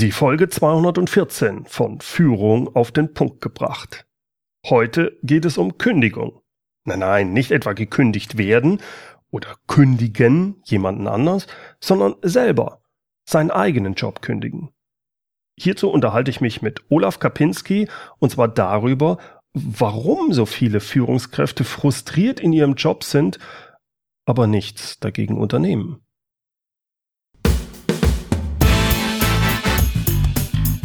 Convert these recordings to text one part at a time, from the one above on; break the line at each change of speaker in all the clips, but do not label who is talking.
Die Folge 214 von Führung auf den Punkt gebracht. Heute geht es um Kündigung. Nein, nein, nicht etwa gekündigt werden oder kündigen jemanden anders, sondern selber seinen eigenen Job kündigen. Hierzu unterhalte ich mich mit Olaf Kapinski und zwar darüber, warum so viele Führungskräfte frustriert in ihrem Job sind, aber nichts dagegen unternehmen.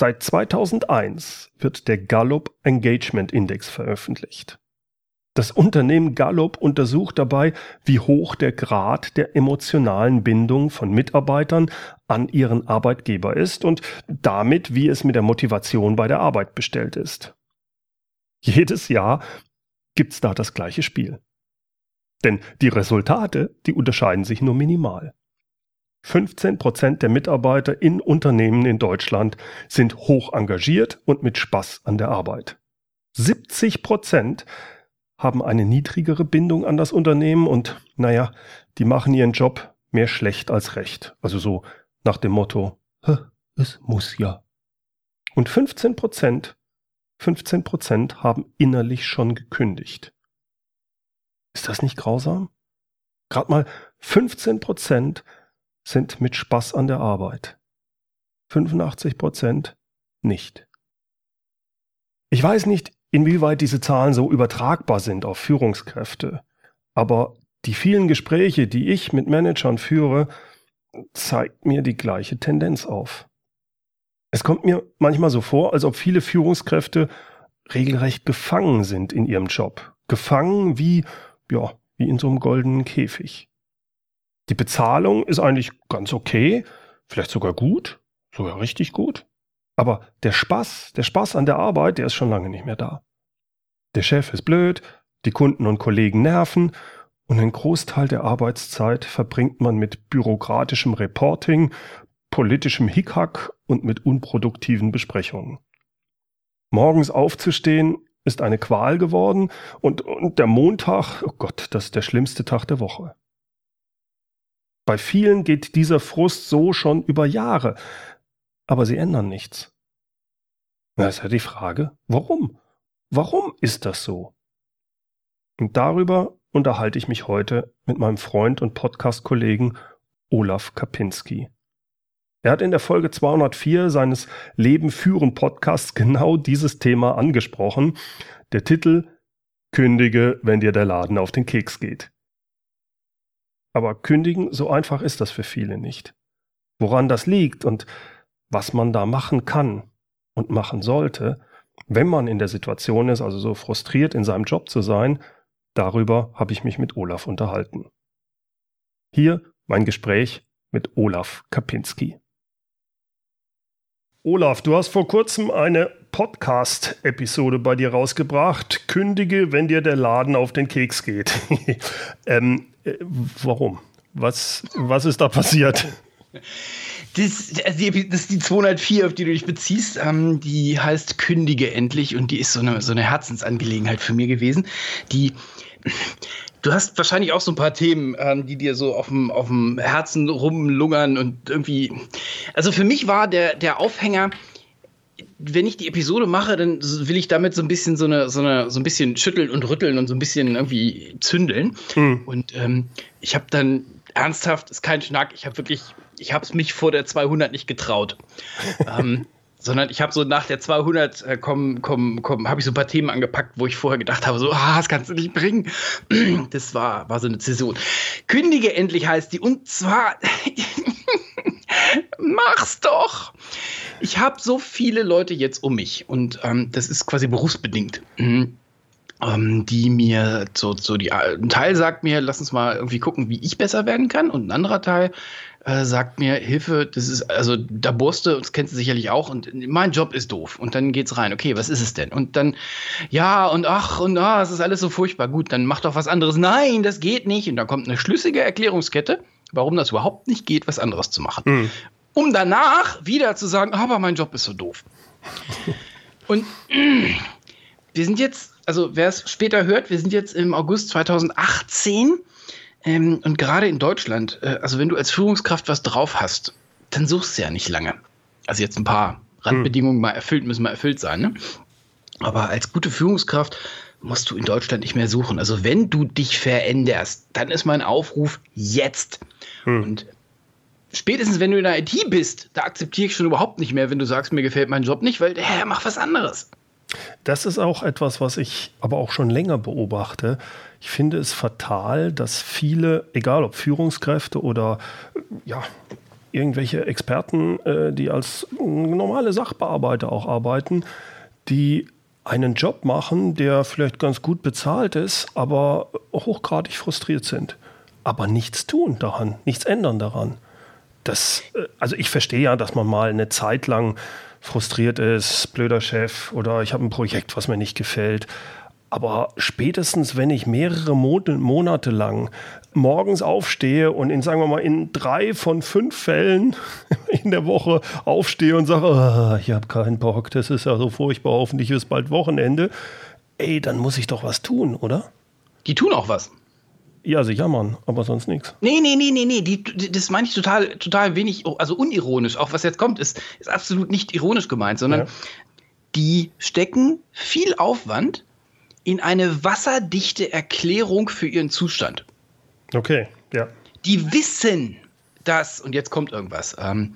Seit 2001 wird der Gallup Engagement Index veröffentlicht. Das Unternehmen Gallup untersucht dabei, wie hoch der Grad der emotionalen Bindung von Mitarbeitern an ihren Arbeitgeber ist und damit, wie es mit der Motivation bei der Arbeit bestellt ist. Jedes Jahr gibt's da das gleiche Spiel. Denn die Resultate, die unterscheiden sich nur minimal. 15 Prozent der Mitarbeiter in Unternehmen in Deutschland sind hoch engagiert und mit Spaß an der Arbeit. 70 Prozent haben eine niedrigere Bindung an das Unternehmen und, naja, die machen ihren Job mehr schlecht als recht. Also so nach dem Motto, es muss ja. Und 15 Prozent 15 Prozent haben innerlich schon gekündigt. Ist das nicht grausam? Gerade mal 15 Prozent sind mit Spaß an der Arbeit. 85 Prozent nicht. Ich weiß nicht, inwieweit diese Zahlen so übertragbar sind auf Führungskräfte, aber die vielen Gespräche, die ich mit Managern führe, zeigt mir die gleiche Tendenz auf. Es kommt mir manchmal so vor, als ob viele Führungskräfte regelrecht gefangen sind in ihrem Job. Gefangen wie, ja, wie in so einem goldenen Käfig. Die Bezahlung ist eigentlich ganz okay, vielleicht sogar gut, sogar richtig gut. Aber der Spaß, der Spaß an der Arbeit, der ist schon lange nicht mehr da. Der Chef ist blöd, die Kunden und Kollegen nerven und einen Großteil der Arbeitszeit verbringt man mit bürokratischem Reporting, politischem Hickhack und mit unproduktiven Besprechungen. Morgens aufzustehen ist eine Qual geworden und, und der Montag, oh Gott, das ist der schlimmste Tag der Woche. Bei vielen geht dieser Frust so schon über Jahre, aber sie ändern nichts. Da ist ja die Frage, warum? Warum ist das so? Und darüber unterhalte ich mich heute mit meinem Freund und Podcast-Kollegen Olaf Kapinski. Er hat in der Folge 204 seines Leben führen Podcasts genau dieses Thema angesprochen. Der Titel Kündige, wenn dir der Laden auf den Keks geht. Aber kündigen, so einfach ist das für viele nicht. Woran das liegt und was man da machen kann und machen sollte, wenn man in der Situation ist, also so frustriert in seinem Job zu sein, darüber habe ich mich mit Olaf unterhalten. Hier mein Gespräch mit Olaf Kapinski. Olaf, du hast vor kurzem eine Podcast-Episode bei dir rausgebracht. Kündige, wenn dir der Laden auf den Keks geht. ähm, äh, warum? Was, was ist da passiert?
Das, das, ist die 204, auf die du dich beziehst. Ähm, die heißt Kündige endlich und die ist so eine, so eine Herzensangelegenheit für mir gewesen. Die Du hast wahrscheinlich auch so ein paar Themen, ähm, die dir so auf dem, auf dem Herzen rumlungern und irgendwie. Also für mich war der, der Aufhänger, wenn ich die Episode mache, dann will ich damit so ein bisschen so eine, so eine, so ein bisschen schütteln und rütteln und so ein bisschen irgendwie zündeln. Mhm. Und ähm, ich habe dann ernsthaft, ist kein Schnack, ich habe wirklich, ich habe es mich vor der 200 nicht getraut. ähm, sondern ich habe so nach der 200 äh, komm, komm, komm, habe ich so ein paar Themen angepackt, wo ich vorher gedacht habe, so, ah, das kannst du nicht bringen. Das war, war so eine Zäsur. Kündige endlich heißt die und zwar, mach's doch. Ich habe so viele Leute jetzt um mich und ähm, das ist quasi berufsbedingt. Mhm ähm, die mir so, so die, ein Teil sagt mir, lass uns mal irgendwie gucken, wie ich besser werden kann. Und ein anderer Teil äh, sagt mir, Hilfe, das ist, also da Borste, das kennst du sicherlich auch, und mein Job ist doof. Und dann geht's rein, okay, was ist es denn? Und dann, ja, und ach, und ah, es ist alles so furchtbar. Gut, dann mach doch was anderes. Nein, das geht nicht. Und dann kommt eine schlüssige Erklärungskette, warum das überhaupt nicht geht, was anderes zu machen. Mhm. Um danach wieder zu sagen, aber mein Job ist so doof. und wir sind jetzt, also wer es später hört, wir sind jetzt im August 2018 ähm, und gerade in Deutschland, äh, also wenn du als Führungskraft was drauf hast, dann suchst du ja nicht lange. Also jetzt ein paar Randbedingungen hm. mal erfüllt, müssen mal erfüllt sein. Ne? Aber als gute Führungskraft musst du in Deutschland nicht mehr suchen. Also wenn du dich veränderst, dann ist mein Aufruf jetzt. Hm. Und spätestens wenn du in der IT bist, da akzeptiere ich schon überhaupt nicht mehr, wenn du sagst, mir gefällt mein Job nicht, weil, hä, mach was anderes.
Das ist auch etwas, was ich aber auch schon länger beobachte. Ich finde es fatal, dass viele, egal ob Führungskräfte oder ja, irgendwelche Experten, äh, die als normale Sachbearbeiter auch arbeiten, die einen Job machen, der vielleicht ganz gut bezahlt ist, aber hochgradig frustriert sind. Aber nichts tun daran, nichts ändern daran. Das, äh, also ich verstehe ja, dass man mal eine Zeit lang frustriert ist, blöder Chef oder ich habe ein Projekt, was mir nicht gefällt. Aber spätestens, wenn ich mehrere Monate lang morgens aufstehe und in, sagen wir mal, in drei von fünf Fällen in der Woche aufstehe und sage, oh, ich habe keinen Bock, das ist ja so furchtbar, hoffentlich ist bald Wochenende, ey, dann muss ich doch was tun, oder?
Die tun auch was.
Ja, sie jammern, aber sonst nichts.
Nee, nee, nee, nee, nee. Die, das meine ich total, total wenig, also unironisch. Auch was jetzt kommt, ist, ist absolut nicht ironisch gemeint, sondern ja. die stecken viel Aufwand in eine wasserdichte Erklärung für ihren Zustand.
Okay, ja.
Die wissen das, und jetzt kommt irgendwas. Ähm,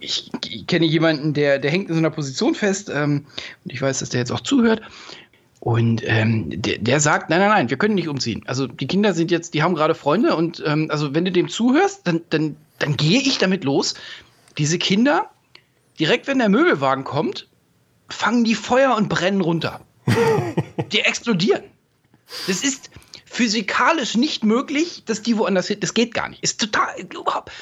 ich, ich, kenne jemanden, der, der hängt in so einer Position fest, ähm, und ich weiß, dass der jetzt auch zuhört. Und ähm, der, der, sagt, nein, nein, nein, wir können nicht umziehen. Also die Kinder sind jetzt, die haben gerade Freunde und ähm, also wenn du dem zuhörst, dann, dann, dann gehe ich damit los. Diese Kinder, direkt wenn der Möbelwagen kommt, fangen die Feuer und brennen runter. die explodieren. Das ist physikalisch nicht möglich, dass die woanders hin. Das geht gar nicht. Ist total überhaupt.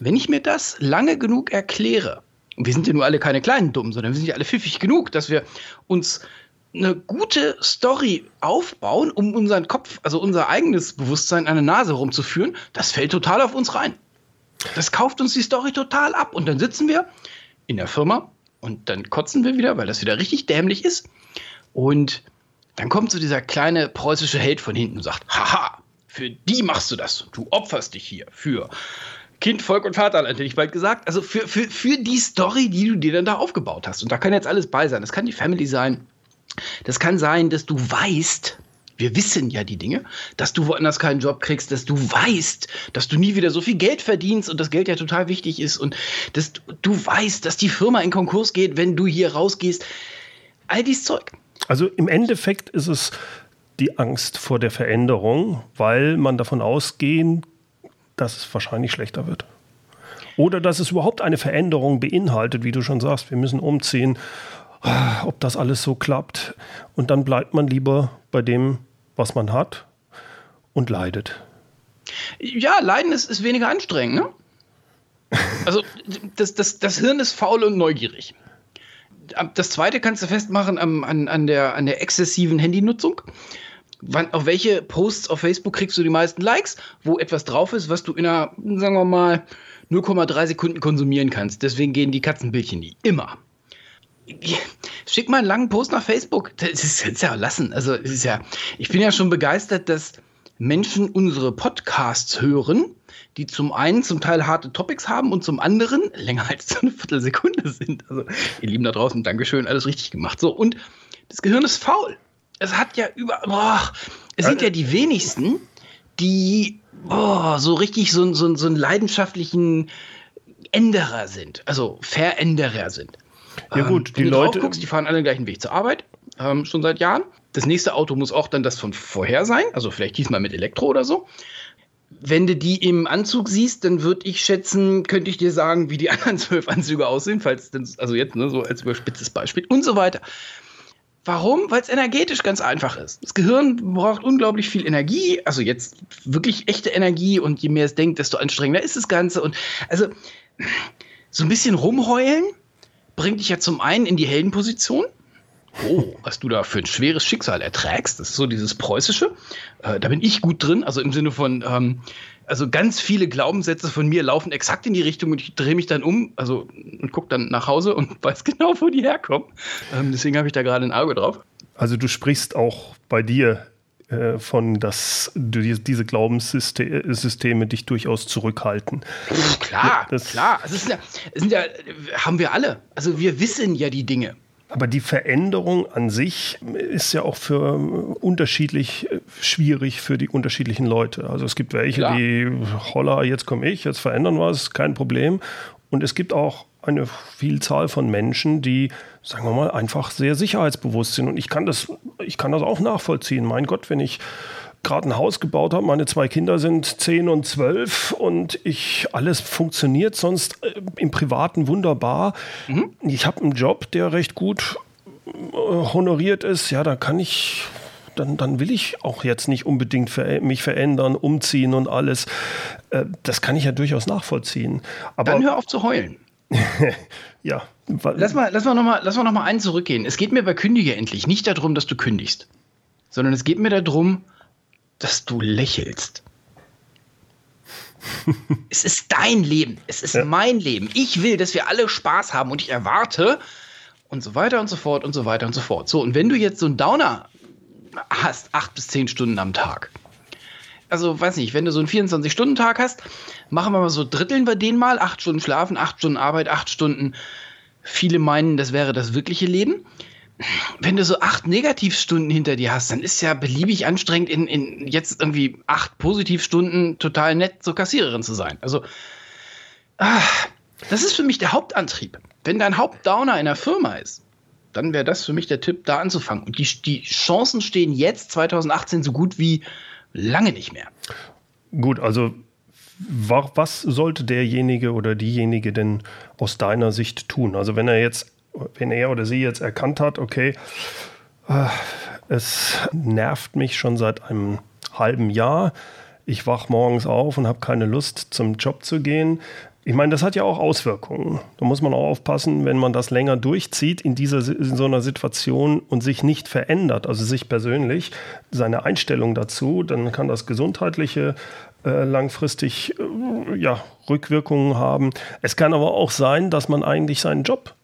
Wenn ich mir das lange genug erkläre, und wir sind ja nur alle keine kleinen Dummen, sondern wir sind ja alle pfiffig genug, dass wir uns eine gute Story aufbauen, um unseren Kopf, also unser eigenes Bewusstsein an der Nase rumzuführen, das fällt total auf uns rein. Das kauft uns die Story total ab. Und dann sitzen wir in der Firma und dann kotzen wir wieder, weil das wieder richtig dämlich ist. Und dann kommt so dieser kleine preußische Held von hinten und sagt, haha, für die machst du das. Du opferst dich hier für Kind, Volk und Vaterland, hätte ich bald gesagt. Also für, für, für die Story, die du dir dann da aufgebaut hast. Und da kann jetzt alles bei sein. Das kann die Family sein. Das kann sein, dass du weißt, wir wissen ja die Dinge, dass du woanders keinen Job kriegst, dass du weißt, dass du nie wieder so viel Geld verdienst und das Geld ja total wichtig ist und dass du weißt, dass die Firma in Konkurs geht, wenn du hier rausgehst. All dieses Zeug.
Also im Endeffekt ist es die Angst vor der Veränderung, weil man davon ausgehen, dass es wahrscheinlich schlechter wird. Oder dass es überhaupt eine Veränderung beinhaltet, wie du schon sagst, wir müssen umziehen Ah, ob das alles so klappt. Und dann bleibt man lieber bei dem, was man hat und leidet.
Ja, Leiden ist, ist weniger anstrengend, ne? Also das, das, das Hirn ist faul und neugierig. Das zweite kannst du festmachen an, an, an, der, an der exzessiven Handynutzung. Wann, auf welche Posts auf Facebook kriegst du die meisten Likes, wo etwas drauf ist, was du in einer, sagen wir mal, 0,3 Sekunden konsumieren kannst. Deswegen gehen die Katzenbildchen nie. Immer schick mal einen langen Post nach Facebook. Das ist jetzt ja lassen. Also, ist ja, ich bin ja schon begeistert, dass Menschen unsere Podcasts hören, die zum einen zum Teil harte Topics haben und zum anderen länger als so eine Viertelsekunde sind. Also, ihr Lieben da draußen, Dankeschön, alles richtig gemacht. So, und das Gehirn ist faul. Es hat ja über, boah, es sind ja die wenigsten, die boah, so richtig so, so, so einen leidenschaftlichen Änderer sind, also Veränderer sind.
Ja gut,
ähm, die Leute. Guckst, die fahren alle den gleichen Weg zur Arbeit, ähm, schon seit Jahren. Das nächste Auto muss auch dann das von vorher sein, also vielleicht diesmal mit Elektro oder so. Wenn du die im Anzug siehst, dann würde ich schätzen, könnte ich dir sagen, wie die anderen zwölf Anzüge aussehen, falls denn, also jetzt ne, so als überspitztes Beispiel und so weiter. Warum? Weil es energetisch ganz einfach ist. Das Gehirn braucht unglaublich viel Energie, also jetzt wirklich echte Energie und je mehr es denkt, desto anstrengender ist das Ganze. Und also so ein bisschen rumheulen bringt dich ja zum einen in die Heldenposition. Oh, was du da für ein schweres Schicksal erträgst, das ist so dieses Preußische. Äh, da bin ich gut drin, also im Sinne von, ähm, also ganz viele Glaubenssätze von mir laufen exakt in die Richtung und ich drehe mich dann um, also und gucke dann nach Hause und weiß genau, wo die herkommen. Ähm, deswegen habe ich da gerade ein Auge drauf.
Also du sprichst auch bei dir äh, von, dass du, diese Glaubenssysteme dich durchaus zurückhalten.
Klar, das klar. Also es ja, es sind ja, haben wir alle. Also wir wissen ja die Dinge.
Aber die Veränderung an sich ist ja auch für unterschiedlich äh, schwierig für die unterschiedlichen Leute. Also es gibt welche, Klar. die holla, jetzt komme ich, jetzt verändern wir es, kein Problem. Und es gibt auch eine Vielzahl von Menschen, die, sagen wir mal, einfach sehr sicherheitsbewusst sind. Und ich kann das, ich kann das auch nachvollziehen. Mein Gott, wenn ich gerade ein Haus gebaut habe. Meine zwei Kinder sind zehn und zwölf und ich alles funktioniert sonst äh, im Privaten wunderbar. Mhm. Ich habe einen Job, der recht gut äh, honoriert ist. Ja, da kann ich dann, dann will ich auch jetzt nicht unbedingt ver mich verändern, umziehen und alles. Äh, das kann ich ja durchaus nachvollziehen.
Aber dann hör auf zu heulen.
ja.
Lass mal, lass mal nochmal noch einen zurückgehen. Es geht mir bei Kündige endlich nicht darum, dass du kündigst, sondern es geht mir darum, dass du lächelst. es ist dein Leben, es ist ja. mein Leben. Ich will, dass wir alle Spaß haben und ich erwarte und so weiter und so fort und so weiter und so fort. So, und wenn du jetzt so einen Downer hast, acht bis zehn Stunden am Tag, also weiß nicht, wenn du so einen 24-Stunden-Tag hast, machen wir mal so, dritteln wir den mal, acht Stunden schlafen, acht Stunden Arbeit, acht Stunden. Viele meinen, das wäre das wirkliche Leben wenn du so acht Negativstunden hinter dir hast, dann ist ja beliebig anstrengend, in, in jetzt irgendwie acht Positivstunden total nett zur Kassiererin zu sein. Also, ah, das ist für mich der Hauptantrieb. Wenn dein Hauptdowner in der Firma ist, dann wäre das für mich der Tipp, da anzufangen. Und die, die Chancen stehen jetzt, 2018, so gut wie lange nicht mehr.
Gut, also was sollte derjenige oder diejenige denn aus deiner Sicht tun? Also wenn er jetzt wenn er oder sie jetzt erkannt hat, okay, äh, es nervt mich schon seit einem halben Jahr. Ich wach morgens auf und habe keine Lust, zum Job zu gehen. Ich meine, das hat ja auch Auswirkungen. Da muss man auch aufpassen, wenn man das länger durchzieht in, dieser, in so einer Situation und sich nicht verändert, also sich persönlich, seine Einstellung dazu, dann kann das gesundheitliche äh, langfristig äh, ja, Rückwirkungen haben. Es kann aber auch sein, dass man eigentlich seinen Job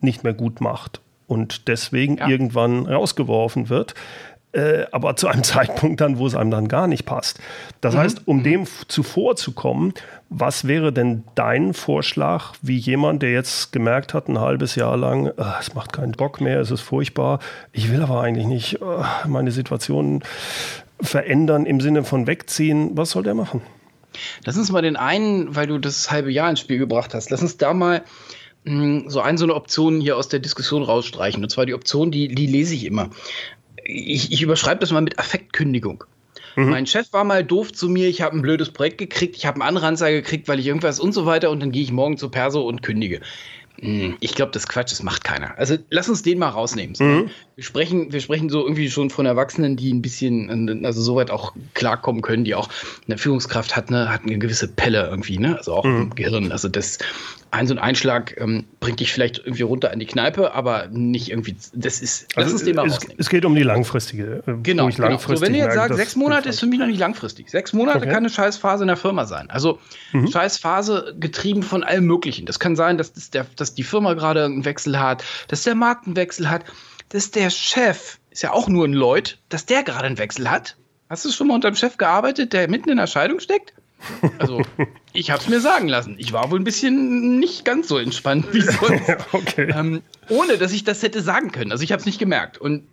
nicht mehr gut macht und deswegen ja. irgendwann rausgeworfen wird. Äh, aber zu einem Zeitpunkt dann, wo es einem dann gar nicht passt. Das mhm. heißt, um dem zuvorzukommen, was wäre denn dein Vorschlag, wie jemand, der jetzt gemerkt hat, ein halbes Jahr lang, äh, es macht keinen Bock mehr, es ist furchtbar, ich will aber eigentlich nicht äh, meine Situation verändern im Sinne von wegziehen, was soll der machen?
Lass uns mal den einen, weil du das halbe Jahr ins Spiel gebracht hast, lass uns da mal so eine so eine Option hier aus der Diskussion rausstreichen. Und zwar die Option, die, die lese ich immer. Ich, ich überschreibe das mal mit Affektkündigung. Mhm. Mein Chef war mal doof zu mir, ich habe ein blödes Projekt gekriegt, ich habe eine andere Anzeige gekriegt, weil ich irgendwas und so weiter und dann gehe ich morgen zu Perso und kündige. Hm, ich glaube, das Quatsch, das macht keiner. Also lass uns den mal rausnehmen. So. Mhm. Wir, sprechen, wir sprechen so irgendwie schon von Erwachsenen, die ein bisschen, also soweit auch klarkommen können, die auch eine Führungskraft hat, ne, hat eine gewisse Pelle irgendwie, ne? Also auch mhm. im Gehirn. Also das, ein so ein Einschlag ähm, bringt dich vielleicht irgendwie runter an die Kneipe, aber nicht irgendwie. Das ist.
Also lass uns den mal es, rausnehmen. Es geht um die langfristige.
Äh, genau. genau. So, wenn du jetzt sagst, sechs Monate ist für mich noch nicht langfristig. Sechs Monate okay. kann eine Scheißphase in der Firma sein. Also mhm. Scheißphase getrieben von allem Möglichen. Das kann sein, dass, das der, dass die Firma gerade einen Wechsel hat, dass der Markt einen Wechsel hat, dass der Chef, ist ja auch nur ein Leut, dass der gerade einen Wechsel hat. Hast du schon mal unter dem Chef gearbeitet, der mitten in der Scheidung steckt? Also, ich habe es mir sagen lassen. Ich war wohl ein bisschen nicht ganz so entspannt wie sonst. okay. ähm, ohne, dass ich das hätte sagen können. Also, ich habe es nicht gemerkt. Und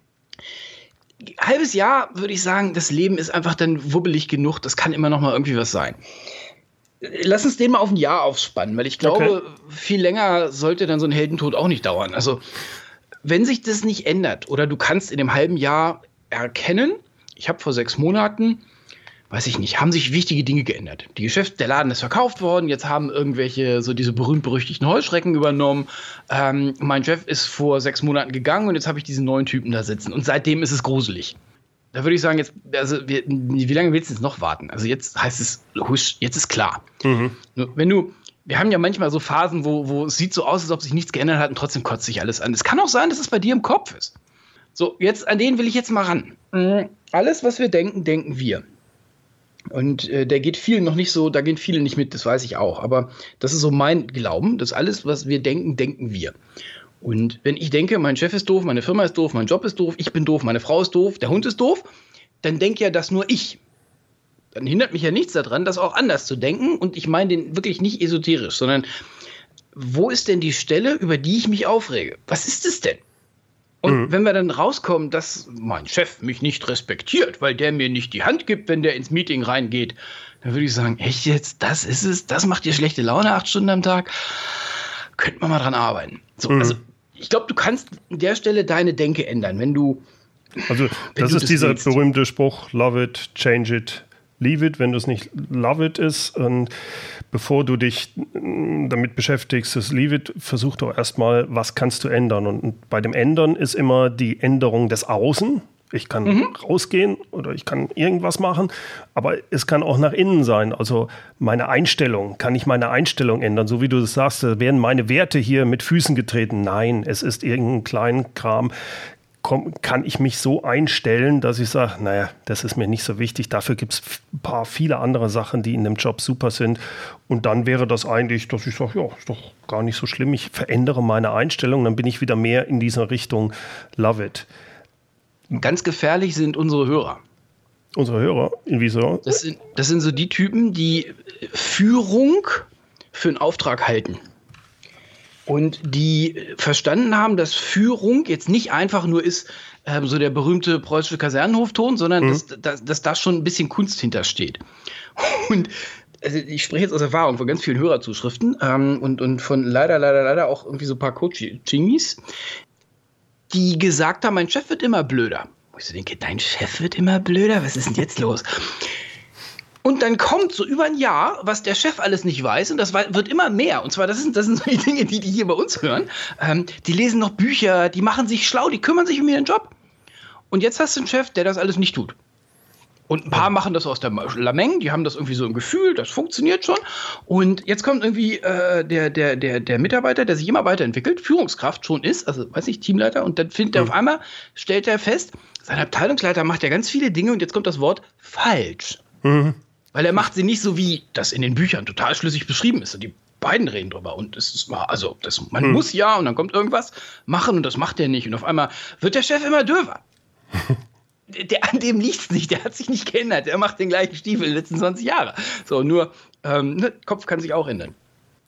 halbes Jahr würde ich sagen, das Leben ist einfach dann wubbelig genug. Das kann immer noch mal irgendwie was sein. Lass uns den mal auf ein Jahr aufspannen, weil ich glaube, okay. viel länger sollte dann so ein Heldentod auch nicht dauern. Also, wenn sich das nicht ändert oder du kannst in dem halben Jahr erkennen, ich habe vor sechs Monaten weiß ich nicht, haben sich wichtige Dinge geändert. Die Geschäft, der Laden ist verkauft worden, jetzt haben irgendwelche so diese berühmt-berüchtigten Heuschrecken übernommen. Ähm, mein Chef ist vor sechs Monaten gegangen und jetzt habe ich diesen neuen Typen da sitzen. Und seitdem ist es gruselig. Da würde ich sagen, jetzt, also wir, wie lange willst du jetzt noch warten? Also jetzt heißt es, husch, jetzt ist klar. Mhm. Wenn du, wir haben ja manchmal so Phasen, wo, wo es sieht so aus, als ob sich nichts geändert hat und trotzdem kotzt sich alles an. Es kann auch sein, dass es bei dir im Kopf ist. So, jetzt an den will ich jetzt mal ran. Mhm. Alles, was wir denken, denken wir. Und äh, der geht vielen noch nicht so, da gehen viele nicht mit, das weiß ich auch. Aber das ist so mein Glauben, dass alles, was wir denken, denken wir. Und wenn ich denke, mein Chef ist doof, meine Firma ist doof, mein Job ist doof, ich bin doof, meine Frau ist doof, der Hund ist doof, dann denke ja das nur ich. Dann hindert mich ja nichts daran, das auch anders zu denken. Und ich meine den wirklich nicht esoterisch, sondern wo ist denn die Stelle, über die ich mich aufrege? Was ist es denn? Und mhm. wenn wir dann rauskommen, dass mein Chef mich nicht respektiert, weil der mir nicht die Hand gibt, wenn der ins Meeting reingeht, dann würde ich sagen, echt jetzt, das ist es, das macht dir schlechte Laune acht Stunden am Tag. Könnte man mal dran arbeiten. So, mhm. also ich glaube, du kannst an der Stelle deine Denke ändern, wenn du.
Also, das ist das dieser willst. berühmte Spruch: Love it, change it, leave it, wenn du es nicht love it ist. Und bevor du dich mm, damit beschäftigst, das leave it, versuch doch erstmal, was kannst du ändern. Und bei dem Ändern ist immer die Änderung des Außen. Ich kann mhm. rausgehen oder ich kann irgendwas machen, aber es kann auch nach innen sein. Also meine Einstellung, kann ich meine Einstellung ändern? So wie du das sagst, werden meine Werte hier mit Füßen getreten. Nein, es ist irgendein kleinen Kram kann ich mich so einstellen, dass ich sage, naja, das ist mir nicht so wichtig. Dafür gibt es ein paar viele andere Sachen, die in dem Job super sind. Und dann wäre das eigentlich, dass ich sage, ja, ist doch gar nicht so schlimm. Ich verändere meine Einstellung, dann bin ich wieder mehr in dieser Richtung Love it.
Ganz gefährlich sind unsere Hörer.
Unsere Hörer? Inwiefern?
Das sind, das sind so die Typen, die Führung für einen Auftrag halten und die verstanden haben, dass Führung jetzt nicht einfach nur ist, äh, so der berühmte preußische Kasernenhofton, sondern mhm. dass, dass, dass da schon ein bisschen Kunst hintersteht. Und also ich spreche jetzt aus Erfahrung von ganz vielen Hörerzuschriften ähm, und, und von leider, leider, leider auch irgendwie so ein paar Coachings, die gesagt haben, mein Chef wird immer blöder. Wo ich so denke, dein Chef wird immer blöder? Was ist denn jetzt los? Und dann kommt so über ein Jahr, was der Chef alles nicht weiß, und das wird immer mehr. Und zwar, das sind, das sind so die Dinge, die die hier bei uns hören. Ähm, die lesen noch Bücher, die machen sich schlau, die kümmern sich um ihren Job. Und jetzt hast du einen Chef, der das alles nicht tut. Und ein paar machen das aus der Lameng, die haben das irgendwie so im Gefühl, das funktioniert schon. Und jetzt kommt irgendwie äh, der, der, der, der Mitarbeiter, der sich immer weiterentwickelt, Führungskraft schon ist, also weiß ich, Teamleiter, und dann findet er mhm. auf einmal, stellt er fest, sein Abteilungsleiter macht ja ganz viele Dinge und jetzt kommt das Wort falsch. Mhm weil er macht sie nicht so, wie das in den Büchern total schlüssig beschrieben ist. Und die beiden reden drüber. Und es ist mal, also das, man hm. muss ja und dann kommt irgendwas machen und das macht er nicht. Und auf einmal wird der Chef immer döver. der, an dem liegt es nicht, der hat sich nicht geändert. Der macht den gleichen Stiefel in den letzten 20 Jahren. So, nur ähm, ne, Kopf kann sich auch ändern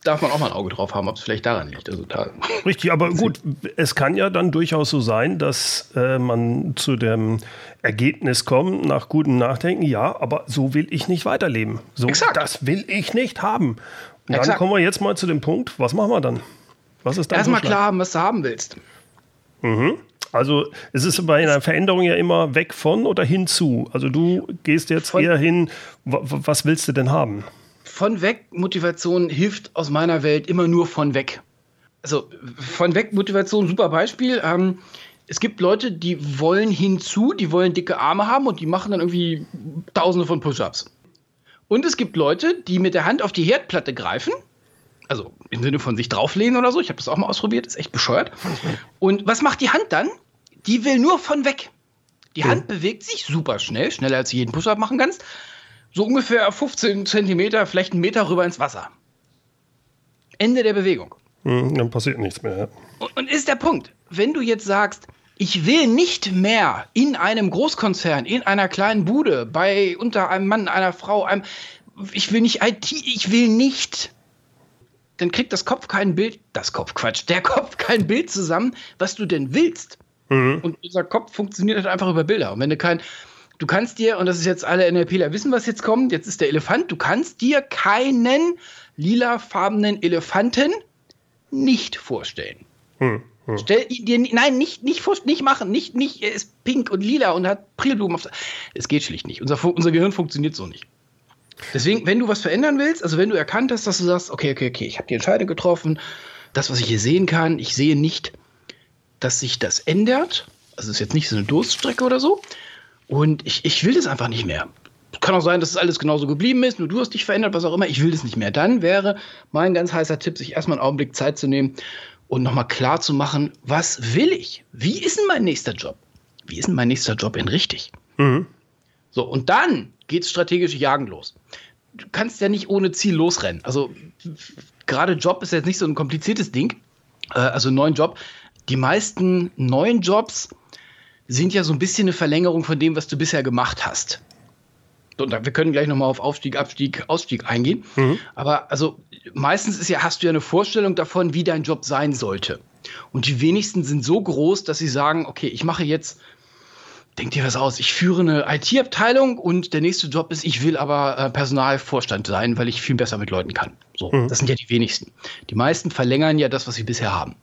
darf man auch mal ein Auge drauf haben, ob es vielleicht daran liegt. Also da
Richtig, aber gut, es kann ja dann durchaus so sein, dass äh, man zu dem Ergebnis kommt, nach gutem Nachdenken, ja, aber so will ich nicht weiterleben. So, Exakt. Das will ich nicht haben. Und Exakt. dann kommen wir jetzt mal zu dem Punkt, was machen wir dann?
Was ist dann Erstmal klar haben, was du haben willst.
Mhm. Also es ist bei einer Veränderung ja immer weg von oder hinzu. Also du gehst jetzt von eher hin, was willst du denn haben?
von weg Motivation hilft aus meiner Welt immer nur von weg. Also von weg Motivation, super Beispiel. Ähm, es gibt Leute, die wollen hinzu, die wollen dicke Arme haben und die machen dann irgendwie tausende von Push-ups. Und es gibt Leute, die mit der Hand auf die Herdplatte greifen, also im Sinne von sich drauflehnen oder so. Ich habe das auch mal ausprobiert, ist echt bescheuert. Und was macht die Hand dann? Die will nur von weg. Die Hand bewegt sich super schnell, schneller als du jeden Push-up machen kannst so ungefähr 15 Zentimeter, vielleicht einen Meter rüber ins Wasser. Ende der Bewegung.
Hm, dann passiert nichts mehr.
Und, und ist der Punkt, wenn du jetzt sagst, ich will nicht mehr in einem Großkonzern, in einer kleinen Bude, bei unter einem Mann, einer Frau, einem, ich will nicht IT, ich will nicht, dann kriegt das Kopf kein Bild, das Kopf Quatsch, der Kopf kein Bild zusammen, was du denn willst. Mhm. Und dieser Kopf funktioniert halt einfach über Bilder. Und wenn du kein, Du kannst dir, und das ist jetzt alle NLPler wissen, was jetzt kommt, jetzt ist der Elefant, du kannst dir keinen lilafarbenen Elefanten nicht vorstellen. Hm. Hm. Stell dir, nein, nicht, nicht, nicht machen, nicht, nicht, er ist pink und lila und hat Prilblumen auf. Es geht schlicht nicht. Unser, unser Gehirn funktioniert so nicht. Deswegen, wenn du was verändern willst, also wenn du erkannt hast, dass du sagst, okay, okay, okay, ich habe die Entscheidung getroffen, das, was ich hier sehen kann, ich sehe nicht, dass sich das ändert. Also es ist jetzt nicht so eine Durststrecke oder so. Und ich, ich will das einfach nicht mehr. Kann auch sein, dass es alles genauso geblieben ist, nur du hast dich verändert, was auch immer. Ich will das nicht mehr. Dann wäre mein ganz heißer Tipp, sich erstmal einen Augenblick Zeit zu nehmen und nochmal klar zu machen, was will ich? Wie ist denn mein nächster Job? Wie ist denn mein nächster Job in richtig? Mhm. So, und dann geht's strategische Jagen los. Du kannst ja nicht ohne Ziel losrennen. Also, gerade Job ist jetzt nicht so ein kompliziertes Ding. Äh, also, neuen Job. Die meisten neuen Jobs sind ja so ein bisschen eine Verlängerung von dem, was du bisher gemacht hast. Und wir können gleich nochmal auf Aufstieg, Abstieg, Ausstieg eingehen. Mhm. Aber also meistens ist ja, hast du ja eine Vorstellung davon, wie dein Job sein sollte. Und die wenigsten sind so groß, dass sie sagen, okay, ich mache jetzt, denk dir was aus, ich führe eine IT-Abteilung und der nächste Job ist, ich will aber äh, Personalvorstand sein, weil ich viel besser mit Leuten kann. So, mhm. das sind ja die wenigsten. Die meisten verlängern ja das, was sie bisher haben.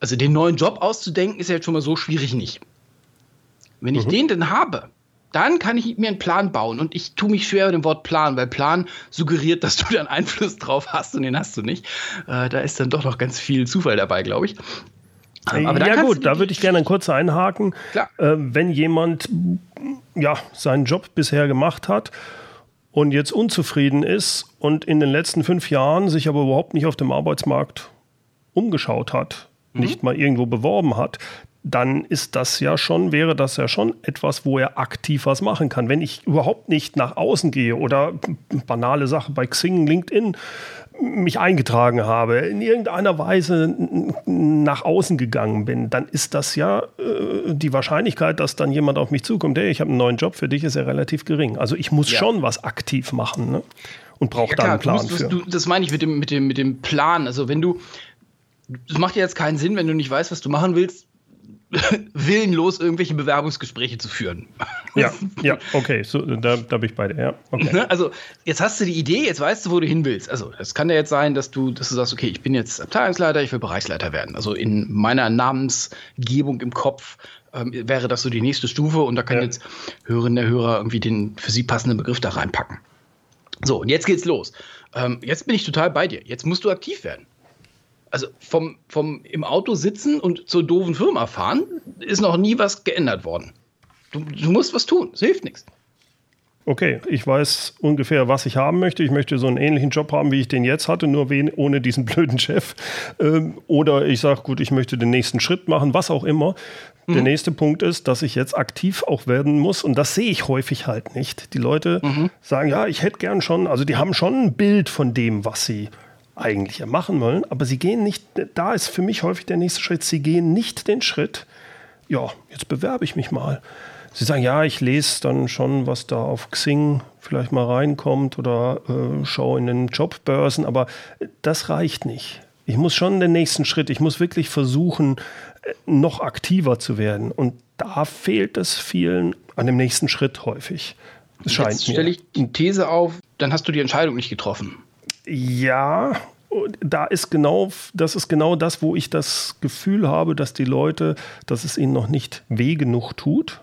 Also den neuen Job auszudenken, ist ja jetzt schon mal so schwierig nicht. Wenn ich mhm. den denn habe, dann kann ich mir einen Plan bauen. Und ich tue mich schwer mit dem Wort Plan, weil Plan suggeriert, dass du dann Einfluss drauf hast und den hast du nicht. Äh, da ist dann doch noch ganz viel Zufall dabei, glaube ich.
Aber ja gut, da würde ich gerne kurz einhaken. Klar. Äh, wenn jemand ja, seinen Job bisher gemacht hat und jetzt unzufrieden ist und in den letzten fünf Jahren sich aber überhaupt nicht auf dem Arbeitsmarkt umgeschaut hat, mhm. nicht mal irgendwo beworben hat, dann ist das ja schon, wäre das ja schon etwas, wo er aktiv was machen kann. Wenn ich überhaupt nicht nach außen gehe oder banale Sache bei Xing, LinkedIn mich eingetragen habe, in irgendeiner Weise nach außen gegangen bin, dann ist das ja äh, die Wahrscheinlichkeit, dass dann jemand auf mich zukommt, hey, ich habe einen neuen Job für dich, ist ja relativ gering. Also ich muss ja. schon was aktiv machen ne? und brauche ja, dann einen Plan musst,
für. Du, das meine ich mit dem, mit, dem, mit dem Plan. Also wenn du, es macht ja jetzt keinen Sinn, wenn du nicht weißt, was du machen willst, willenlos irgendwelche Bewerbungsgespräche zu führen.
Ja, ja, okay, so, da, da bin ich bei dir, ja. Okay.
Ne, also, jetzt hast du die Idee, jetzt weißt du, wo du hin willst. Also, es kann ja jetzt sein, dass du, dass du sagst, okay, ich bin jetzt Abteilungsleiter, ich will Bereichsleiter werden. Also, in meiner Namensgebung im Kopf ähm, wäre das so die nächste Stufe und da kann ja. jetzt Hörerinnen der Hörer irgendwie den für sie passenden Begriff da reinpacken. So, und jetzt geht's los. Ähm, jetzt bin ich total bei dir. Jetzt musst du aktiv werden also vom, vom im Auto sitzen und zur doofen Firma fahren, ist noch nie was geändert worden. Du, du musst was tun, es hilft nichts.
Okay, ich weiß ungefähr, was ich haben möchte. Ich möchte so einen ähnlichen Job haben, wie ich den jetzt hatte, nur ohne diesen blöden Chef. Ähm, oder ich sage, gut, ich möchte den nächsten Schritt machen, was auch immer. Mhm. Der nächste Punkt ist, dass ich jetzt aktiv auch werden muss. Und das sehe ich häufig halt nicht. Die Leute mhm. sagen, ja, ich hätte gern schon, also die haben schon ein Bild von dem, was sie eigentlich machen wollen, aber sie gehen nicht, da ist für mich häufig der nächste Schritt, sie gehen nicht den Schritt, ja, jetzt bewerbe ich mich mal. Sie sagen, ja, ich lese dann schon, was da auf Xing vielleicht mal reinkommt oder äh, schaue in den Jobbörsen, aber das reicht nicht. Ich muss schon den nächsten Schritt, ich muss wirklich versuchen, äh, noch aktiver zu werden. Und da fehlt es vielen an dem nächsten Schritt häufig.
Es scheint Jetzt stelle ich die These auf, dann hast du die Entscheidung nicht getroffen.
Ja, da ist genau, das ist genau das, wo ich das Gefühl habe, dass die Leute, dass es ihnen noch nicht weh genug tut,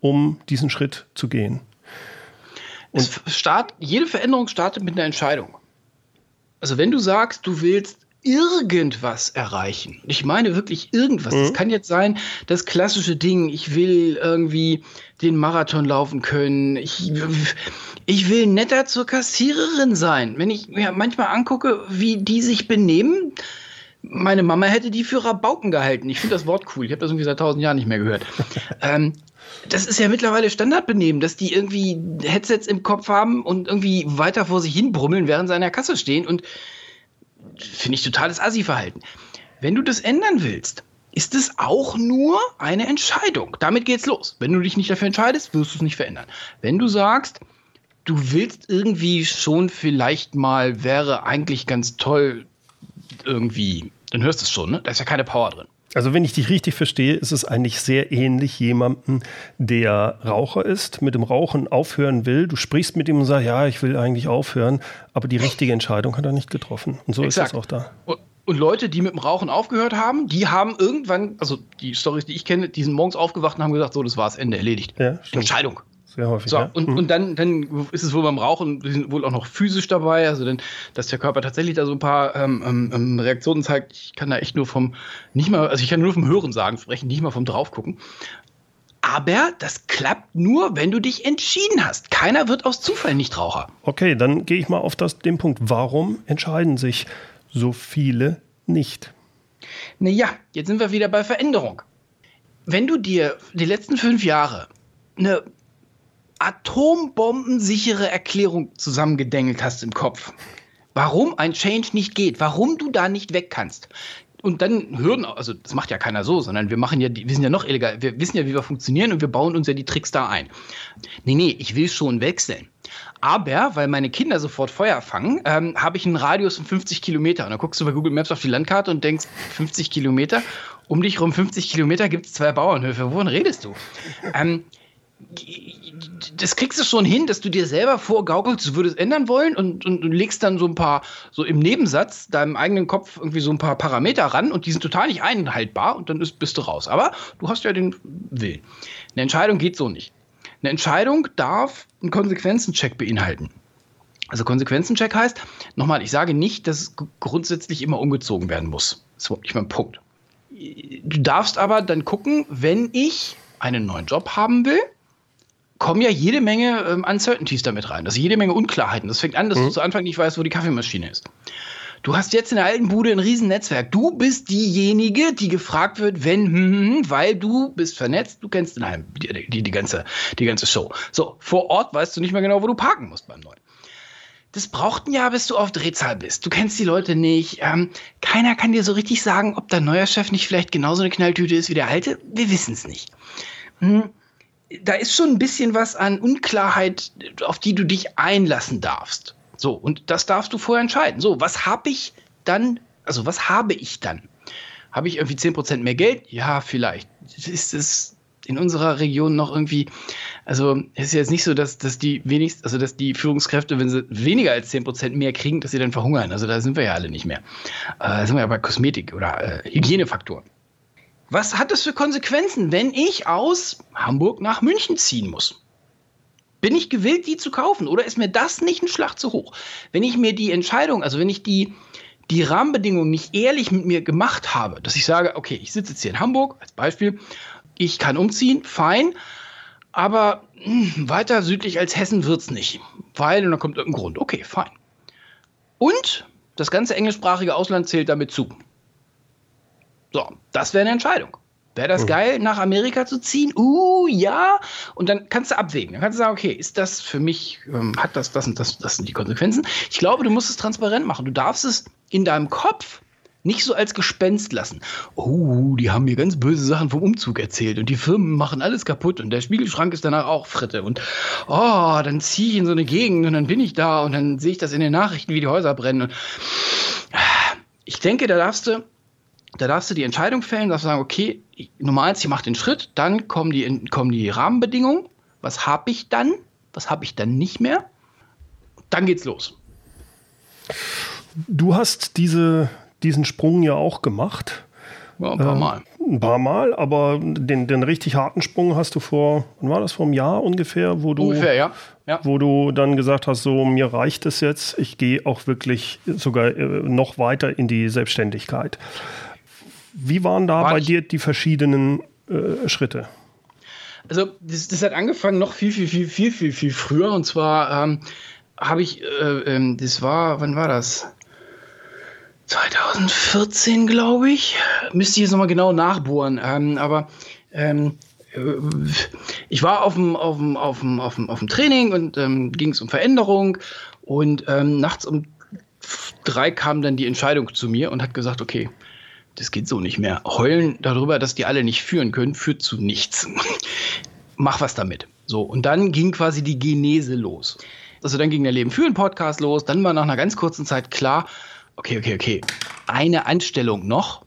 um diesen Schritt zu gehen.
Und start, jede Veränderung startet mit einer Entscheidung. Also wenn du sagst, du willst irgendwas erreichen. Ich meine wirklich irgendwas. Es mhm. kann jetzt sein, das klassische Ding, ich will irgendwie den Marathon laufen können. Ich, ich will netter zur Kassiererin sein. Wenn ich mir manchmal angucke, wie die sich benehmen, meine Mama hätte die für Rabauken gehalten. Ich finde das Wort cool. Ich habe das irgendwie seit tausend Jahren nicht mehr gehört. ähm, das ist ja mittlerweile Standardbenehmen, dass die irgendwie Headsets im Kopf haben und irgendwie weiter vor sich hin brummeln, während sie an der Kasse stehen. Und finde ich totales Assi-Verhalten. Wenn du das ändern willst, ist es auch nur eine Entscheidung. Damit geht's los. Wenn du dich nicht dafür entscheidest, wirst du es nicht verändern. Wenn du sagst, du willst irgendwie schon vielleicht mal, wäre eigentlich ganz toll irgendwie, dann hörst du es schon, ne? Da ist ja keine Power drin.
Also wenn ich dich richtig verstehe, ist es eigentlich sehr ähnlich jemandem, der Raucher ist, mit dem Rauchen aufhören will. Du sprichst mit ihm und sagst, ja, ich will eigentlich aufhören, aber die richtige Entscheidung hat er nicht getroffen. Und so Exakt. ist es auch da.
Und Leute, die mit dem Rauchen aufgehört haben, die haben irgendwann, also die Stories, die ich kenne, die sind morgens aufgewacht und haben gesagt, so, das war's, Ende, erledigt.
Ja.
Entscheidung.
Sehr häufig.
So,
ja.
und,
Mhm.
und dann, dann ist es wohl beim Rauchen, wohl auch noch physisch dabei, also denn, dass der Körper tatsächlich da so ein paar ähm, ähm, ähm, Reaktionen zeigt. Ich kann da echt nur vom, nicht mal, also ich kann nur vom Hören sagen, sprechen, nicht mal vom Draufgucken. Aber das klappt nur, wenn du dich entschieden hast. Keiner wird aus Zufall nicht Raucher.
Okay, dann gehe ich mal auf das, den Punkt. Warum entscheiden sich so viele nicht?
Naja, jetzt sind wir wieder bei Veränderung. Wenn du dir die letzten fünf Jahre eine atombombensichere Erklärung zusammengedengelt hast im Kopf, warum ein Change nicht geht, warum du da nicht weg kannst. Und dann hören, also das macht ja keiner so, sondern wir machen ja, wir sind ja noch illegal, wir wissen ja, wie wir funktionieren und wir bauen uns ja die Tricks da ein. Nee, nee, ich will schon wechseln. Aber, weil meine Kinder sofort Feuer fangen, ähm, habe ich einen Radius von 50 Kilometer. Und dann guckst du bei Google Maps auf die Landkarte und denkst, 50 Kilometer, um dich rum 50 Kilometer gibt es zwei Bauernhöfe. Wovon redest du? ähm, das kriegst du schon hin, dass du dir selber vorgaukelst, du würdest ändern wollen und, und, und legst dann so ein paar, so im Nebensatz deinem eigenen Kopf irgendwie so ein paar Parameter ran und die sind total nicht einhaltbar und dann ist, bist du raus. Aber du hast ja den Willen. Eine Entscheidung geht so nicht. Eine Entscheidung darf einen Konsequenzencheck beinhalten. Also Konsequenzencheck heißt, nochmal, ich sage nicht, dass es grundsätzlich immer umgezogen werden muss. Das ist nicht mein Punkt. Du darfst aber dann gucken, wenn ich einen neuen Job haben will, kommen ja jede Menge ähm, Uncertainties damit rein. Das ist jede Menge Unklarheiten. Das fängt an, dass mhm. du zu Anfang nicht weißt, wo die Kaffeemaschine ist. Du hast jetzt in der alten Bude ein Riesennetzwerk. Du bist diejenige, die gefragt wird, wenn, hm, hm, weil du bist vernetzt, du kennst den Heim, die, die, die, ganze, die ganze Show. So, vor Ort weißt du nicht mehr genau, wo du parken musst beim Neuen. Das braucht ein Jahr, bis du auf Drehzahl bist. Du kennst die Leute nicht. Ähm, keiner kann dir so richtig sagen, ob dein neuer Chef nicht vielleicht genauso eine Knalltüte ist wie der alte. Wir wissen es nicht. Hm da ist schon ein bisschen was an Unklarheit, auf die du dich einlassen darfst. So, und das darfst du vorher entscheiden. So, was habe ich dann, also was habe ich dann? Habe ich irgendwie 10% mehr Geld? Ja, vielleicht. Ist es in unserer Region noch irgendwie, also es ist jetzt nicht so, dass, dass die wenigst, also dass die Führungskräfte, wenn sie weniger als 10% mehr kriegen, dass sie dann verhungern. Also da sind wir ja alle nicht mehr. Äh, da sind wir ja bei Kosmetik oder äh, Hygienefaktoren. Was hat das für Konsequenzen, wenn ich aus Hamburg nach München ziehen muss? Bin ich gewillt, die zu kaufen oder ist mir das nicht ein Schlag zu hoch? Wenn ich mir die Entscheidung, also wenn ich die, die Rahmenbedingungen nicht ehrlich mit mir gemacht habe, dass ich sage, okay, ich sitze jetzt hier in Hamburg als Beispiel, ich kann umziehen, fein, aber mh, weiter südlich als Hessen wird es nicht, weil, und dann kommt irgendein Grund, okay, fein. Und das ganze englischsprachige Ausland zählt damit zu. So, das wäre eine Entscheidung. Wäre das mhm. geil, nach Amerika zu ziehen? Uh, ja. Und dann kannst du abwägen. Dann kannst du sagen, okay, ist das für mich, ähm, hat das, das und das, das sind die Konsequenzen. Ich glaube, du musst es transparent machen. Du darfst es in deinem Kopf nicht so als Gespenst lassen. Oh, die haben mir ganz böse Sachen vom Umzug erzählt und die Firmen machen alles kaputt und der Spiegelschrank ist danach auch Fritte und oh, dann ziehe ich in so eine Gegend und dann bin ich da und dann sehe ich das in den Nachrichten, wie die Häuser brennen. Und ich denke, da darfst du da darfst du die Entscheidung fällen, darfst sagen, okay, eins, ich mache den Schritt, dann kommen die, kommen die Rahmenbedingungen. Was habe ich dann? Was habe ich dann nicht mehr? Dann geht's los.
Du hast diese, diesen Sprung ja auch gemacht.
Ja, ein paar Mal.
Äh, ein paar Mal, aber den, den richtig harten Sprung hast du vor, wann war das, vor einem Jahr ungefähr, wo du,
ungefähr, ja. Ja.
wo du dann gesagt hast, so mir reicht es jetzt, ich gehe auch wirklich sogar äh, noch weiter in die Selbstständigkeit. Wie waren da War bei dir die verschiedenen äh, Schritte?
Also das, das, hat angefangen noch viel, viel, viel, viel, viel, viel früher. Und zwar ähm, habe ich, äh, ähm, das war, wann war das? 2014, glaube ich. Müsste ich jetzt nochmal genau nachbohren. Ähm, aber ähm, äh, ich war auf dem, auf dem, auf dem, auf dem, auf dem Training und ähm, ging es um Veränderung. Und ähm, nachts um drei kam dann die Entscheidung zu mir und hat gesagt, okay, das geht so nicht mehr. Heulen darüber, dass die alle nicht führen können, führt zu nichts. Mach was damit. So, und dann ging quasi die Genese los. Also dann ging der Leben führen Podcast los, dann war nach einer ganz kurzen Zeit klar, okay, okay, okay, eine Anstellung noch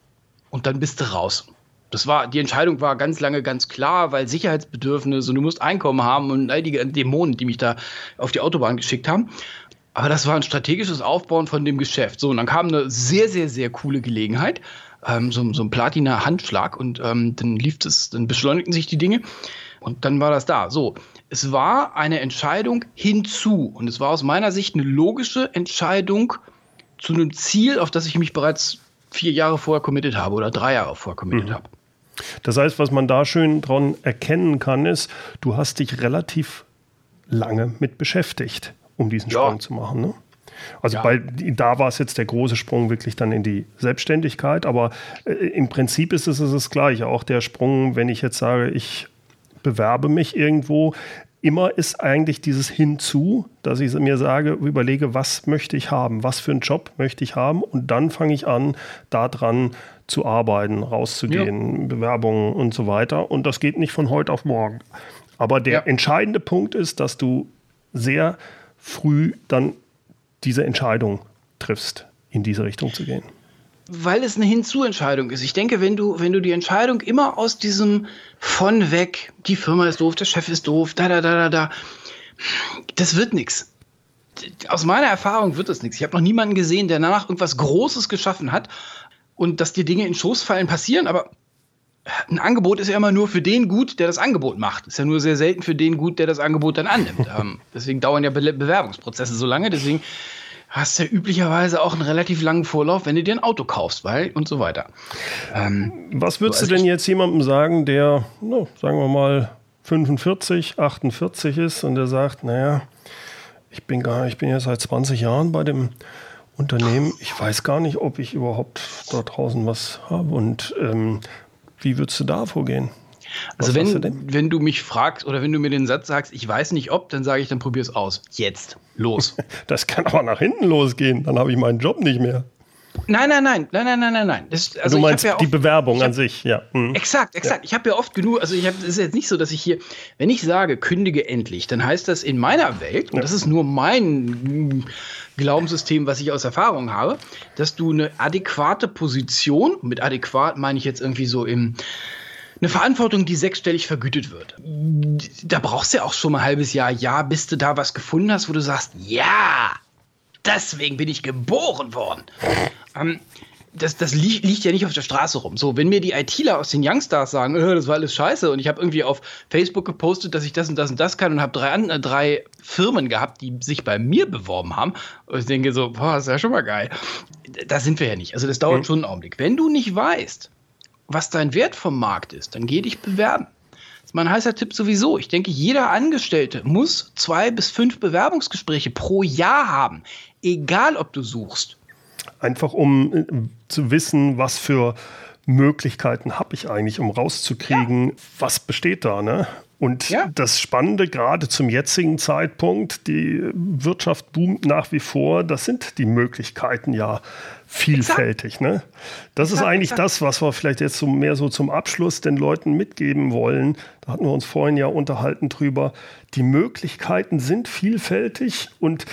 und dann bist du raus. Das war, die Entscheidung war ganz lange ganz klar, weil Sicherheitsbedürfnisse und du musst Einkommen haben und all die Dämonen, die mich da auf die Autobahn geschickt haben. Aber das war ein strategisches Aufbauen von dem Geschäft. So, und dann kam eine sehr, sehr, sehr coole Gelegenheit. Ähm, so, so ein Platina-Handschlag und ähm, dann lief es, dann beschleunigten sich die Dinge und dann war das da. So, es war eine Entscheidung hinzu und es war aus meiner Sicht eine logische Entscheidung zu einem Ziel, auf das ich mich bereits vier Jahre vorher committed habe oder drei Jahre vorher committed mhm. habe.
Das heißt, was man da schön dran erkennen kann, ist, du hast dich relativ lange mit beschäftigt, um diesen ja. Sprung zu machen. Ne? Also ja. bei, da war es jetzt der große Sprung wirklich dann in die Selbstständigkeit, aber äh, im Prinzip ist es das Gleiche. Auch der Sprung, wenn ich jetzt sage, ich bewerbe mich irgendwo, immer ist eigentlich dieses Hinzu, dass ich mir sage, überlege, was möchte ich haben, was für einen Job möchte ich haben und dann fange ich an, daran zu arbeiten, rauszugehen, ja. Bewerbungen und so weiter. Und das geht nicht von heute auf morgen. Aber der ja. entscheidende Punkt ist, dass du sehr früh dann diese Entscheidung triffst, in diese Richtung zu gehen.
Weil es eine Hinzuentscheidung ist. Ich denke, wenn du, wenn du die Entscheidung immer aus diesem von weg, die Firma ist doof, der Chef ist doof, da, da, da, da, da, das wird nichts. Aus meiner Erfahrung wird das nichts. Ich habe noch niemanden gesehen, der danach irgendwas Großes geschaffen hat und dass dir Dinge in Schoß fallen passieren, aber ein Angebot ist ja immer nur für den gut, der das Angebot macht. Ist ja nur sehr selten für den gut, der das Angebot dann annimmt. ähm, deswegen dauern ja Be Bewerbungsprozesse so lange. Deswegen hast du ja üblicherweise auch einen relativ langen Vorlauf, wenn du dir ein Auto kaufst, weil und so weiter.
Ähm, Was würdest so du denn jetzt jemandem sagen, der, no, sagen wir mal, 45, 48 ist und der sagt, naja, ich bin gar, ich bin ja seit 20 Jahren bei dem Unternehmen. Ich weiß gar nicht, ob ich überhaupt da draußen was habe. Und ähm, wie würdest du da vorgehen?
Also wenn du, wenn du mich fragst oder wenn du mir den Satz sagst, ich weiß nicht ob, dann sage ich, dann probier es aus. Jetzt. Los.
das kann aber nach hinten losgehen. Dann habe ich meinen Job nicht mehr.
Nein, nein, nein, nein, nein, nein, nein, nein.
Das, also du meinst ja oft, die Bewerbung hab, an sich, ja.
Mhm. Exakt, exakt. Ja. Ich habe ja oft genug, also ich habe, es ist jetzt nicht so, dass ich hier, wenn ich sage, kündige endlich, dann heißt das in meiner Welt, und ja. das ist nur mein Glaubenssystem, was ich aus Erfahrung habe, dass du eine adäquate Position, mit adäquat meine ich jetzt irgendwie so im, eine Verantwortung, die sechsstellig vergütet wird. Da brauchst du ja auch schon mal ein halbes Jahr, ja, bis du da was gefunden hast, wo du sagst, ja, deswegen bin ich geboren worden. Ähm, das, das li liegt ja nicht auf der Straße rum. So, wenn mir die ITler aus den Youngstars sagen, äh, das war alles scheiße und ich habe irgendwie auf Facebook gepostet, dass ich das und das und das kann und habe drei, äh, drei Firmen gehabt, die sich bei mir beworben haben und ich denke so, boah, ist ja schon mal geil. Da sind wir ja nicht. Also das dauert mhm. schon einen Augenblick. Wenn du nicht weißt, was dein Wert vom Markt ist, dann geh dich bewerben. Das ist mein heißer Tipp sowieso. Ich denke, jeder Angestellte muss zwei bis fünf Bewerbungsgespräche pro Jahr haben, egal ob du suchst
Einfach um äh, zu wissen, was für Möglichkeiten habe ich eigentlich, um rauszukriegen, ja. was besteht da. Ne? Und ja. das Spannende, gerade zum jetzigen Zeitpunkt, die Wirtschaft boomt nach wie vor, das sind die Möglichkeiten ja vielfältig. Ne? Das exakt, ist eigentlich exakt. das, was wir vielleicht jetzt so mehr so zum Abschluss den Leuten mitgeben wollen. Da hatten wir uns vorhin ja unterhalten drüber. Die Möglichkeiten sind vielfältig und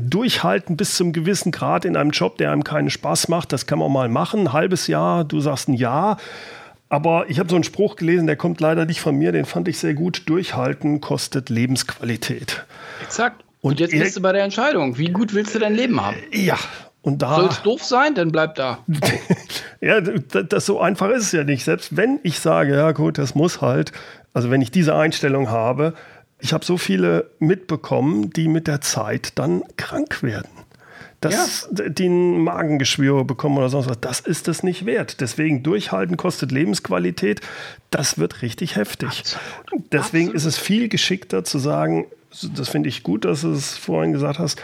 durchhalten bis zum gewissen Grad in einem Job, der einem keinen Spaß macht, das kann man mal machen. Ein halbes Jahr, du sagst ein Jahr. Aber ich habe so einen Spruch gelesen, der kommt leider nicht von mir, den fand ich sehr gut. Durchhalten kostet Lebensqualität.
Exakt. Und, und jetzt bist du bei der Entscheidung. Wie gut willst du dein Leben haben?
Ja. Und da.
Soll es doof sein, dann bleib da.
ja, das, das so einfach ist es ja nicht. Selbst wenn ich sage, ja gut, das muss halt, also wenn ich diese Einstellung habe, ich habe so viele mitbekommen, die mit der Zeit dann krank werden. Dass ja. die ein Magengeschwüre bekommen oder sonst was, das ist es nicht wert. Deswegen durchhalten kostet Lebensqualität. Das wird richtig heftig. Absolut. Deswegen Absolut. ist es viel geschickter zu sagen, das finde ich gut, dass du es vorhin gesagt hast,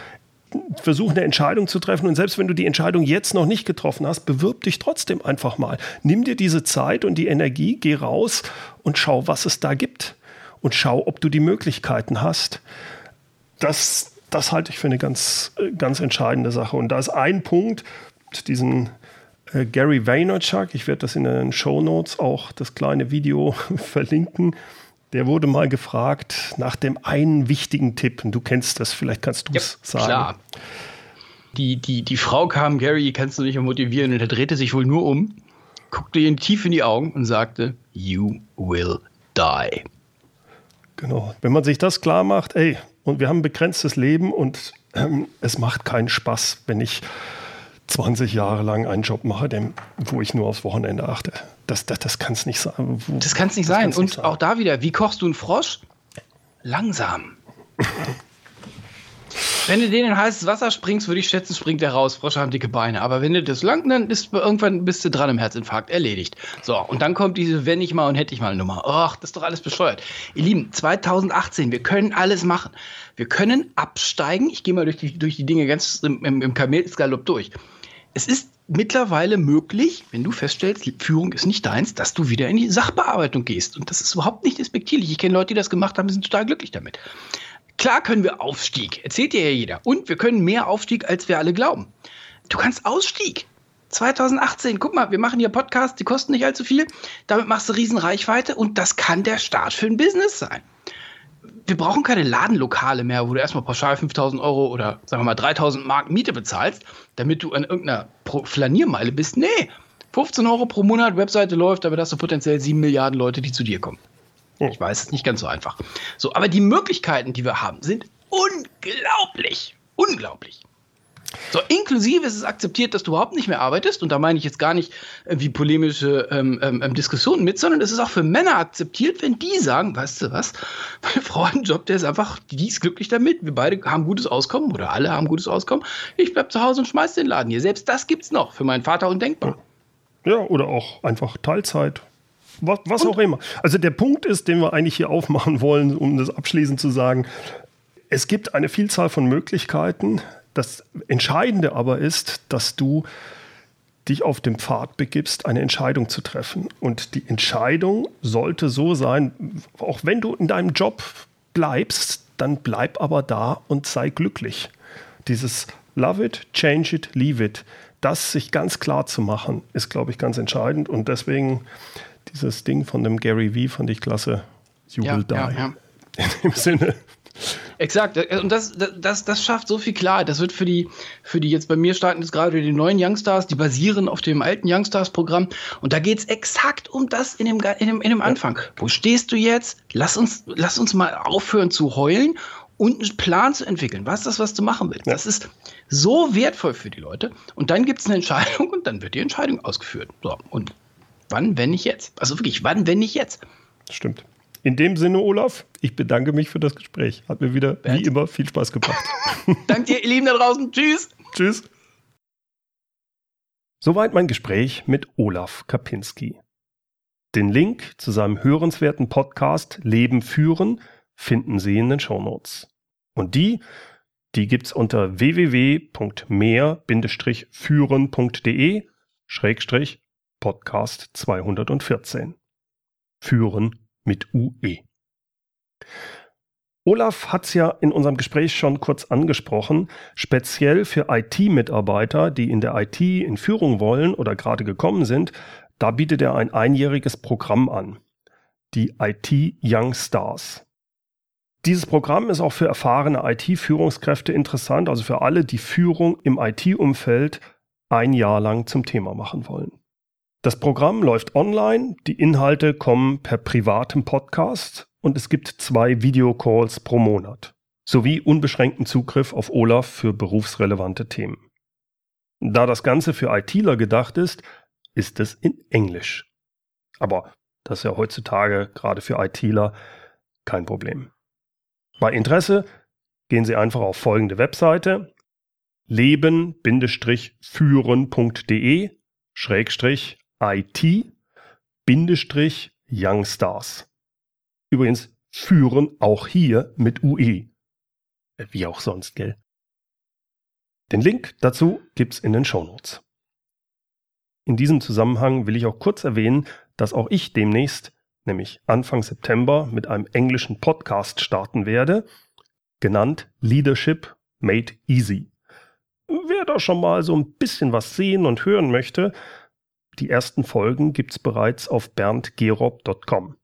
versuch eine Entscheidung zu treffen und selbst wenn du die Entscheidung jetzt noch nicht getroffen hast, bewirb dich trotzdem einfach mal. Nimm dir diese Zeit und die Energie, geh raus und schau, was es da gibt und schau, ob du die Möglichkeiten hast. Das, das halte ich für eine ganz, ganz entscheidende Sache. Und da ist ein Punkt, diesen äh, Gary Vaynerchuk, ich werde das in den Show Notes auch das kleine Video verlinken. Der wurde mal gefragt nach dem einen wichtigen Tipp. Und du kennst das, vielleicht kannst du es ja, sagen. Klar.
Die, die, die Frau kam, Gary, kannst du nicht mehr motivieren. Und er drehte sich wohl nur um, guckte ihn tief in die Augen und sagte, You will die.
Genau. Wenn man sich das klar macht, ey, und wir haben ein begrenztes Leben und ähm, es macht keinen Spaß, wenn ich 20 Jahre lang einen Job mache, dem, wo ich nur aufs Wochenende achte. Das, das, das kann es nicht sein.
Das kann es nicht sein. Und sein. auch da wieder, wie kochst du einen Frosch? Langsam. Wenn du den in heißes Wasser springst, würde ich schätzen, springt der raus. Frosche haben dicke Beine. Aber wenn du das lang, dann ist irgendwann bist du dran im Herzinfarkt. Erledigt. So, und dann kommt diese Wenn ich mal und hätte ich mal Nummer. Ach, das ist doch alles bescheuert. Ihr Lieben, 2018, wir können alles machen. Wir können absteigen. Ich gehe mal durch die, durch die Dinge ganz im, im, im Kamelsgalopp durch. Es ist mittlerweile möglich, wenn du feststellst, Führung ist nicht deins, dass du wieder in die Sachbearbeitung gehst. Und das ist überhaupt nicht despektierlich. Ich kenne Leute, die das gemacht haben, sind total glücklich damit. Klar können wir Aufstieg, erzählt dir ja jeder. Und wir können mehr Aufstieg, als wir alle glauben. Du kannst Ausstieg. 2018, guck mal, wir machen hier Podcasts, die kosten nicht allzu viel. Damit machst du riesen Reichweite und das kann der Start für ein Business sein. Wir brauchen keine Ladenlokale mehr, wo du erstmal pauschal 5000 Euro oder sagen wir mal 3000 Mark Miete bezahlst, damit du an irgendeiner Flaniermeile bist. Nee, 15 Euro pro Monat, Webseite läuft, aber hast du potenziell 7 Milliarden Leute, die zu dir kommen. Hm. Ich weiß, es ist nicht ganz so einfach. So, aber die Möglichkeiten, die wir haben, sind unglaublich. Unglaublich. So, inklusive ist es akzeptiert, dass du überhaupt nicht mehr arbeitest, und da meine ich jetzt gar nicht äh, wie polemische ähm, ähm, ähm, Diskussionen mit, sondern es ist auch für Männer akzeptiert, wenn die sagen, weißt du was, meine Frau hat einen Job, der ist einfach, die ist glücklich damit, wir beide haben gutes Auskommen oder alle haben gutes Auskommen, ich bleib zu Hause und schmeiß den Laden hier. Selbst das gibt's noch für meinen Vater undenkbar.
Ja, oder auch einfach Teilzeit was, was auch immer. Also der Punkt ist, den wir eigentlich hier aufmachen wollen, um das abschließend zu sagen, es gibt eine Vielzahl von Möglichkeiten. Das Entscheidende aber ist, dass du dich auf dem Pfad begibst, eine Entscheidung zu treffen. Und die Entscheidung sollte so sein, auch wenn du in deinem Job bleibst, dann bleib aber da und sei glücklich. Dieses Love it, change it, leave it, das sich ganz klar zu machen, ist, glaube ich, ganz entscheidend. Und deswegen dieses Ding von dem Gary V fand ich klasse. You ja, will die. Ja, ja. In dem Sinne.
Exakt. Und das, das, das schafft so viel Klarheit. Das wird für die, für die jetzt bei mir starten jetzt gerade die neuen Youngstars, die basieren auf dem alten Youngstars-Programm. Und da geht es exakt um das in dem, in dem, in dem Anfang. Wo stehst du jetzt? Lass uns, lass uns mal aufhören zu heulen und einen Plan zu entwickeln. Was ist das, was du machen willst? Ja. Das ist so wertvoll für die Leute. Und dann gibt es eine Entscheidung und dann wird die Entscheidung ausgeführt. So, und Wann, wenn nicht jetzt? Also wirklich, wann, wenn nicht jetzt?
Stimmt. In dem Sinne, Olaf, ich bedanke mich für das Gespräch. Hat mir wieder, Bert. wie immer, viel Spaß gebracht.
Danke dir, ihr Lieben da draußen. Tschüss.
Tschüss. Soweit mein Gespräch mit Olaf Kapinski. Den Link zu seinem hörenswerten Podcast Leben führen finden Sie in den Shownotes. Und die, die gibt's unter www.mehr-führen.de Schrägstrich Podcast 214. Führen mit UE. Olaf hat es ja in unserem Gespräch schon kurz angesprochen, speziell für IT-Mitarbeiter, die in der IT in Führung wollen oder gerade gekommen sind, da bietet er ein einjähriges Programm an, die IT Young Stars. Dieses Programm ist auch für erfahrene IT-Führungskräfte interessant, also für alle, die Führung im IT-Umfeld ein Jahr lang zum Thema machen wollen. Das Programm läuft online, die Inhalte kommen per privatem Podcast und es gibt zwei Videocalls pro Monat sowie unbeschränkten Zugriff auf Olaf für berufsrelevante Themen. Da das Ganze für ITler gedacht ist, ist es in Englisch. Aber das ist ja heutzutage gerade für ITler kein Problem. Bei Interesse gehen Sie einfach auf folgende Webseite leben-führen.de IT-Youngstars. Übrigens führen auch hier mit UE. Äh, wie auch sonst, gell? Den Link dazu gibt's in den Shownotes. In diesem Zusammenhang will ich auch kurz erwähnen, dass auch ich demnächst, nämlich Anfang September, mit einem englischen Podcast starten werde, genannt Leadership Made Easy. Wer da schon mal so ein bisschen was sehen und hören möchte, die ersten Folgen gibt's bereits auf berndgerob.com.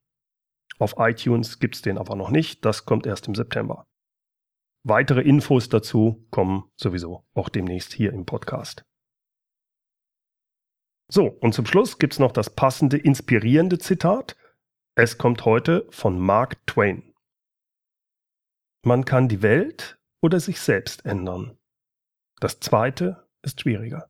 Auf iTunes gibt's den aber noch nicht, das kommt erst im September. Weitere Infos dazu kommen sowieso auch demnächst hier im Podcast. So, und zum Schluss gibt's noch das passende, inspirierende Zitat. Es kommt heute von Mark Twain. Man kann die Welt oder sich selbst ändern. Das zweite ist schwieriger.